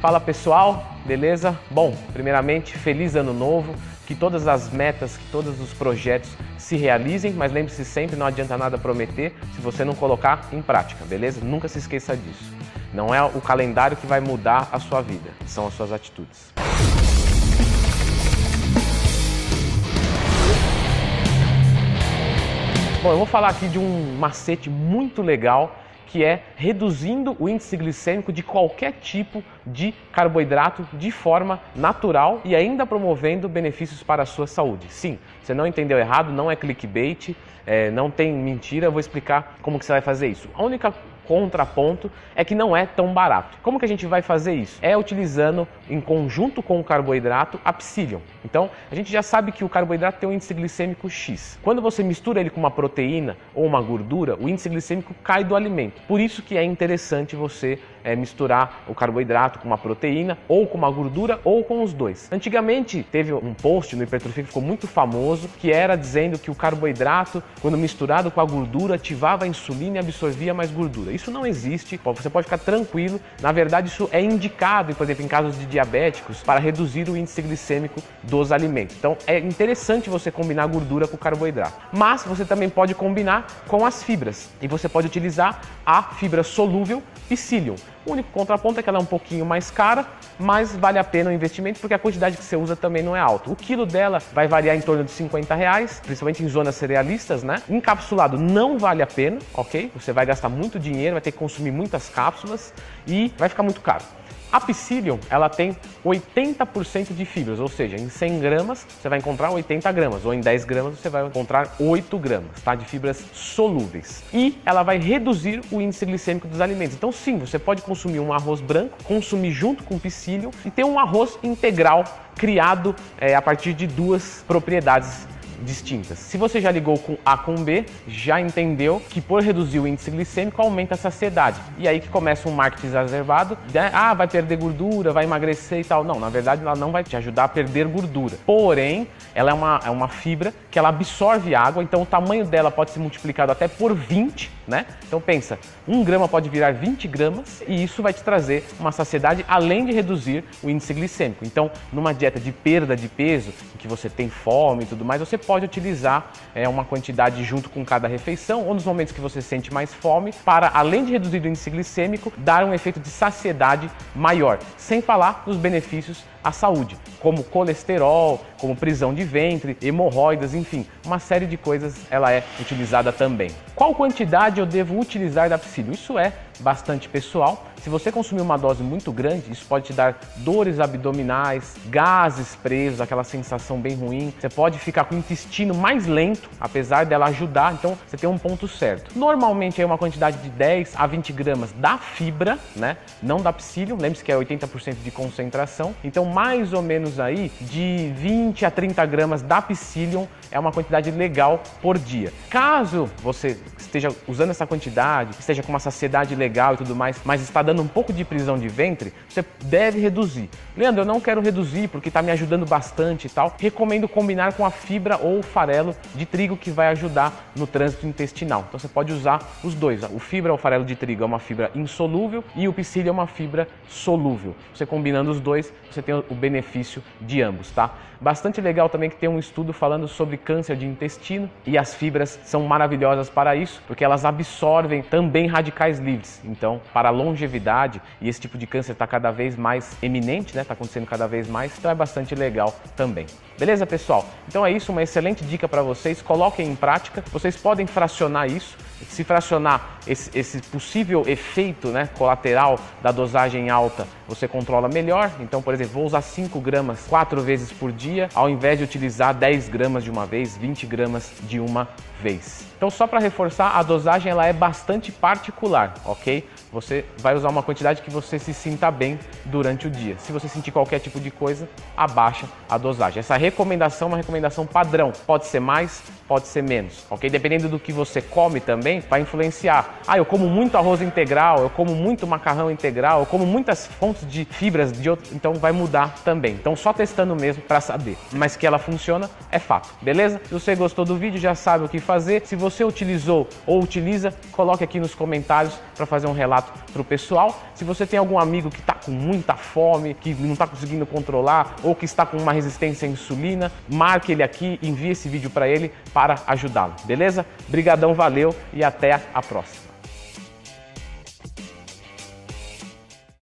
Fala pessoal, beleza? Bom, primeiramente, feliz ano novo, que todas as metas, que todos os projetos se realizem, mas lembre-se sempre, não adianta nada prometer se você não colocar em prática, beleza? Nunca se esqueça disso. Não é o calendário que vai mudar a sua vida, são as suas atitudes. Bom, eu vou falar aqui de um macete muito legal que é reduzindo o índice glicêmico de qualquer tipo de carboidrato de forma natural e ainda promovendo benefícios para a sua saúde. Sim, você não entendeu errado, não é clickbait, é, não tem mentira, eu vou explicar como que você vai fazer isso. A única contraponto é que não é tão barato. Como que a gente vai fazer isso? É utilizando em conjunto com o carboidrato a psyllium. Então, a gente já sabe que o carboidrato tem um índice glicêmico X. Quando você mistura ele com uma proteína ou uma gordura, o índice glicêmico cai do alimento. Por isso que é interessante você é, misturar o carboidrato com uma proteína ou com uma gordura ou com os dois. Antigamente teve um post no Hipertrofia que ficou muito famoso que era dizendo que o carboidrato, quando misturado com a gordura, ativava a insulina e absorvia mais gordura. Isso não existe, você pode ficar tranquilo. Na verdade, isso é indicado, por exemplo, em casos de diabéticos, para reduzir o índice glicêmico dos alimentos. Então é interessante você combinar gordura com carboidrato. Mas você também pode combinar com as fibras e você pode utilizar a fibra solúvel psyllium. O único contraponto é que ela é um pouquinho mais cara, mas vale a pena o investimento porque a quantidade que você usa também não é alta. O quilo dela vai variar em torno de 50 reais, principalmente em zonas cerealistas, né? Encapsulado não vale a pena, ok? Você vai gastar muito dinheiro, vai ter que consumir muitas cápsulas e vai ficar muito caro. A Psyllium, ela tem 80% de fibras, ou seja, em 100 gramas você vai encontrar 80 gramas, ou em 10 gramas você vai encontrar 8 gramas, tá? De fibras solúveis. E ela vai reduzir o índice glicêmico dos alimentos. Então sim, você pode consumir um arroz branco, consumir junto com Psyllium e ter um arroz integral criado é, a partir de duas propriedades distintas. Se você já ligou com A com B, já entendeu que por reduzir o índice glicêmico aumenta a saciedade. E aí que começa um marketing exacerbado, né? ah, vai perder gordura, vai emagrecer e tal. Não, na verdade ela não vai te ajudar a perder gordura. Porém, ela é uma, é uma fibra que ela absorve água, então o tamanho dela pode ser multiplicado até por 20, né? Então pensa, um grama pode virar 20 gramas e isso vai te trazer uma saciedade além de reduzir o índice glicêmico. Então, numa dieta de perda de peso, em que você tem fome e tudo mais, você pode utilizar é, uma quantidade junto com cada refeição ou nos momentos que você sente mais fome para, além de reduzir o índice glicêmico, dar um efeito de saciedade maior, sem falar nos benefícios à saúde, como colesterol, como prisão de ventre, hemorroidas, enfim, uma série de coisas ela é utilizada também. Qual quantidade eu devo utilizar da psyllium? Isso é bastante pessoal. Se você consumir uma dose muito grande, isso pode te dar dores abdominais, gases presos, aquela sensação bem ruim. Você pode ficar com o mais lento, apesar dela ajudar. Então, você tem um ponto certo. Normalmente é uma quantidade de 10 a 20 gramas da fibra, né? Não da psyllium. Lembre-se que é 80% de concentração. Então, mais ou menos aí de 20 a 30 gramas da psyllium é uma quantidade legal por dia. Caso você esteja usando essa quantidade, esteja com uma saciedade legal e tudo mais, mas está dando um pouco de prisão de ventre, você deve reduzir. Leandro, eu não quero reduzir porque está me ajudando bastante e tal. Recomendo combinar com a fibra ou farelo de trigo que vai ajudar no trânsito intestinal. Então você pode usar os dois. O fibra ou farelo de trigo é uma fibra insolúvel e o psyllium é uma fibra solúvel. Você combinando os dois, você tem o benefício de ambos, tá? Bastante legal também que tem um estudo falando sobre câncer de intestino e as fibras são maravilhosas para isso, porque elas absorvem também radicais livres. Então, para longevidade, e esse tipo de câncer está cada vez mais eminente, né? Está acontecendo cada vez mais, então é bastante legal também. Beleza, pessoal? Então é isso, uma excelente dica para vocês. Coloquem em prática. Vocês podem fracionar isso se fracionar esse, esse, possível efeito né, colateral da dosagem alta, você controla melhor. Então, por exemplo, vou usar 5 gramas quatro vezes por dia, ao invés de utilizar 10 gramas de uma vez, 20 gramas de uma vez. Então, só para reforçar, a dosagem ela é bastante particular, ok? Você vai usar uma quantidade que você se sinta bem durante o dia. Se você sentir qualquer tipo de coisa, abaixa a dosagem. Essa recomendação é uma recomendação padrão. Pode ser mais, pode ser menos, ok? Dependendo do que você come também, vai influenciar. Ah, eu como muito arroz integral, eu como muito macarrão integral, eu como muitas fontes de fibras de outro, então vai mudar também. Então só testando mesmo para saber. Mas que ela funciona é fato, beleza? Se você gostou do vídeo, já sabe o que fazer. Se você utilizou ou utiliza, coloque aqui nos comentários para fazer um relato para o pessoal. Se você tem algum amigo que está com muita fome, que não está conseguindo controlar ou que está com uma resistência à insulina, marque ele aqui, envie esse vídeo para ele para ajudá-lo, beleza? Brigadão, valeu e até a próxima.